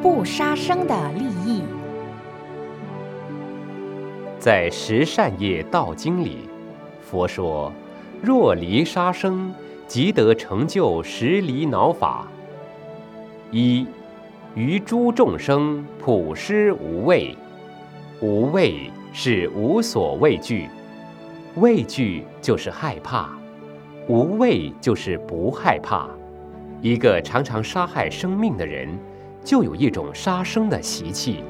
不杀生的利益。在《十善业道经》里，佛说：若离杀生，即得成就十离恼法。一，于诸众生普施无畏。无畏是无所畏惧，畏惧就是害怕，无畏就是不害怕。一个常常杀害生命的人。就有一种杀生的习气。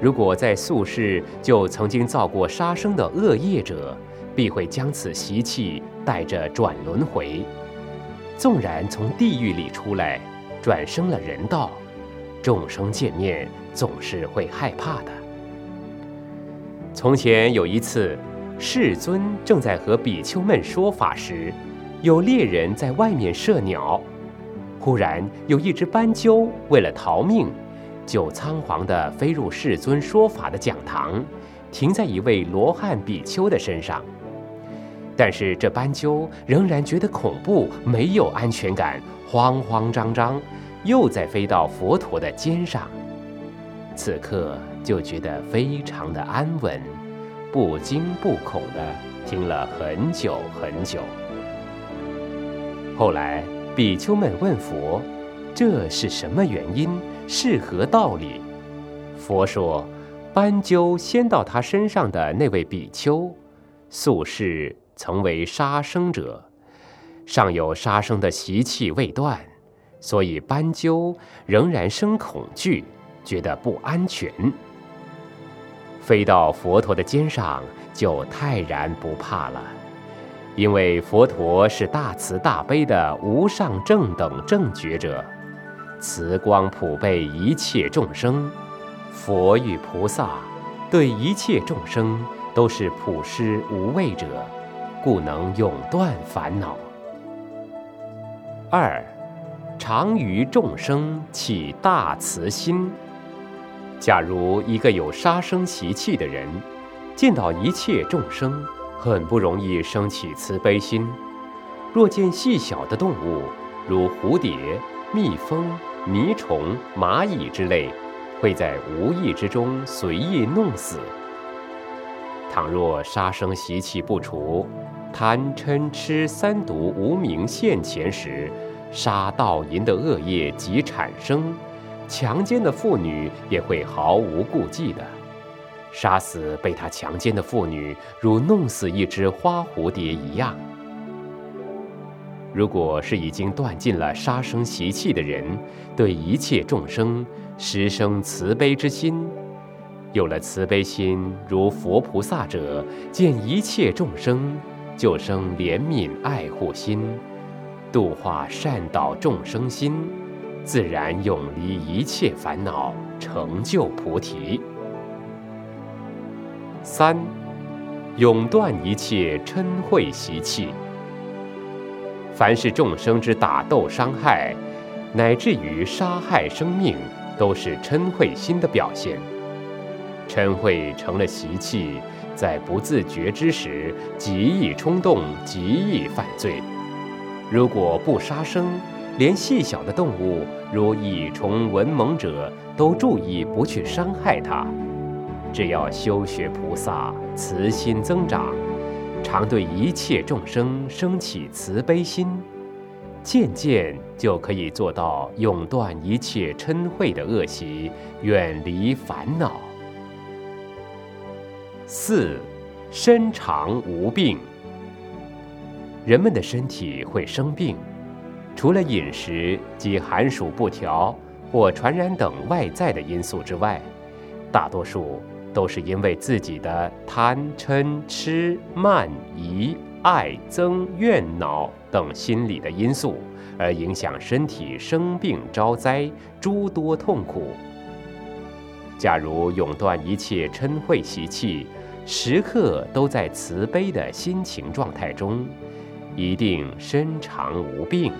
如果在宿世就曾经造过杀生的恶业者，必会将此习气带着转轮回。纵然从地狱里出来，转生了人道，众生见面总是会害怕的。从前有一次，世尊正在和比丘们说法时，有猎人在外面射鸟。忽然有一只斑鸠为了逃命，就仓皇地飞入世尊说法的讲堂，停在一位罗汉比丘的身上。但是这斑鸠仍然觉得恐怖，没有安全感，慌慌张张，又再飞到佛陀的肩上。此刻就觉得非常的安稳，不惊不恐的听了很久很久。后来。比丘们问佛：“这是什么原因？是何道理？”佛说：“斑鸠先到他身上的那位比丘，素世曾为杀生者，尚有杀生的习气未断，所以斑鸠仍然生恐惧，觉得不安全。飞到佛陀的肩上，就泰然不怕了。”因为佛陀是大慈大悲的无上正等正觉者，慈光普被一切众生，佛与菩萨对一切众生都是普施无畏者，故能永断烦恼。二，常于众生起大慈心。假如一个有杀生习气的人，见到一切众生。很不容易生起慈悲心。若见细小的动物，如蝴蝶、蜜蜂、泥虫、蚂蚁之类，会在无意之中随意弄死。倘若杀生习气不除，贪嗔痴三毒无名现前时，杀盗淫的恶业即产生，强奸的妇女也会毫无顾忌的。杀死被他强奸的妇女，如弄死一只花蝴蝶一样。如果是已经断尽了杀生习气的人，对一切众生实生慈悲之心，有了慈悲心，如佛菩萨者，见一切众生就生怜悯爱护心，度化善导众生心，自然永离一切烦恼，成就菩提。三，永断一切嗔恚习气。凡是众生之打斗伤害，乃至于杀害生命，都是嗔恚心的表现。嗔恚成了习气，在不自觉之时，极易冲动，极易犯罪。如果不杀生，连细小的动物，如蚁虫、蚊猛者，都注意不去伤害它。只要修学菩萨，慈心增长，常对一切众生升起慈悲心，渐渐就可以做到永断一切嗔恚的恶习，远离烦恼。四，身长无病。人们的身体会生病，除了饮食及寒暑不调或传染等外在的因素之外，大多数。都是因为自己的贪嗔痴慢疑爱憎怨恼等心理的因素，而影响身体生病招灾诸多痛苦。假如永断一切嗔恚习气，时刻都在慈悲的心情状态中，一定身长无病。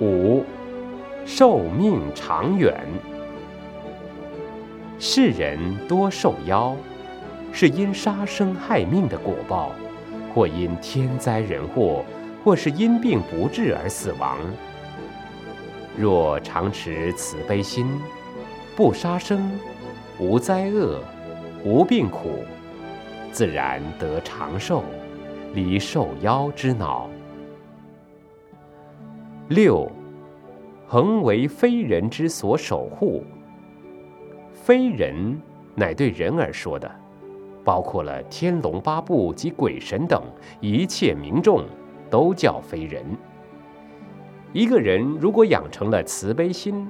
五，寿命长远。世人多受妖，是因杀生害命的果报，或因天灾人祸，或是因病不治而死亡。若常持慈悲心，不杀生，无灾厄，无病苦，自然得长寿，离受夭之恼。六，恒为非人之所守护。非人，乃对人而说的，包括了天龙八部及鬼神等一切民众，都叫非人。一个人如果养成了慈悲心，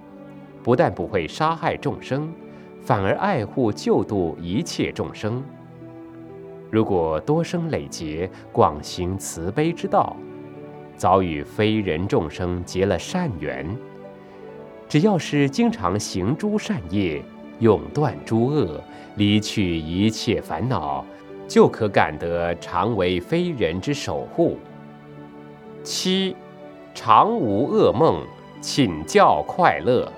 不但不会杀害众生，反而爱护救度一切众生。如果多生累劫，广行慈悲之道，早与非人众生结了善缘。只要是经常行诸善业，永断诸恶，离去一切烦恼，就可感得常为非人之守护。七。常无噩梦，寝觉快乐。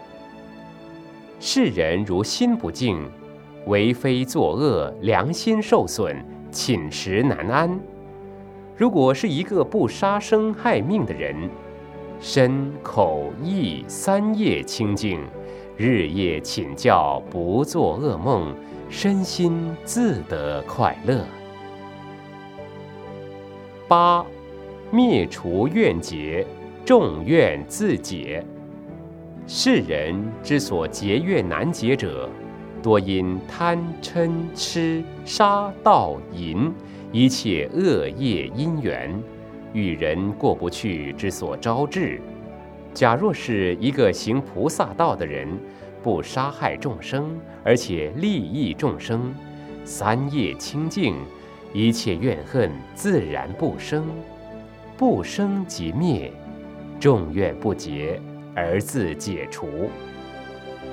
世人如心不静，为非作恶，良心受损，寝食难安。如果是一个不杀生害命的人，身口意三业清净，日夜请教，不做噩梦，身心自得快乐。八，灭除怨结。众怨自解。世人之所结怨难解者，多因贪嗔痴杀盗淫一切恶业因缘，与人过不去之所招致。假若是一个行菩萨道的人，不杀害众生，而且利益众生，三业清净，一切怨恨自然不生，不生即灭。众怨不结而自解除。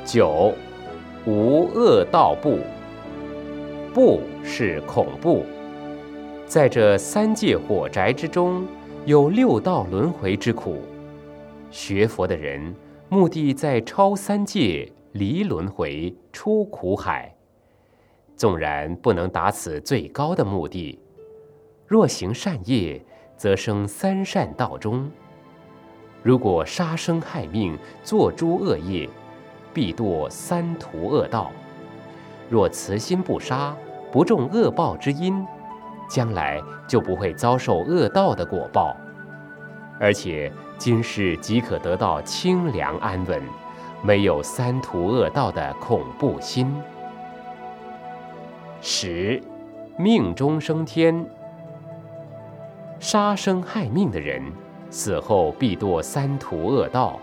九，无恶道不。不是恐怖。在这三界火宅之中，有六道轮回之苦。学佛的人，目的在超三界，离轮回，出苦海。纵然不能达此最高的目的，若行善业，则生三善道中。如果杀生害命，作诸恶业，必堕三途恶道；若慈心不杀，不种恶报之因，将来就不会遭受恶道的果报，而且今世即可得到清凉安稳，没有三途恶道的恐怖心。十，命中升天，杀生害命的人。死后必堕三途恶道，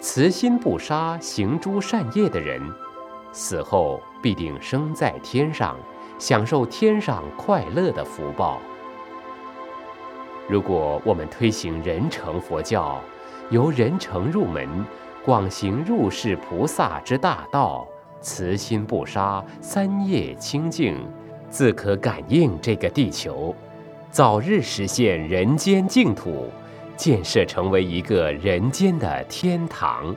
慈心不杀、行诸善业的人，死后必定生在天上，享受天上快乐的福报。如果我们推行人成佛教，由人成入门，广行入世菩萨之大道，慈心不杀、三业清净，自可感应这个地球，早日实现人间净土。建设成为一个人间的天堂。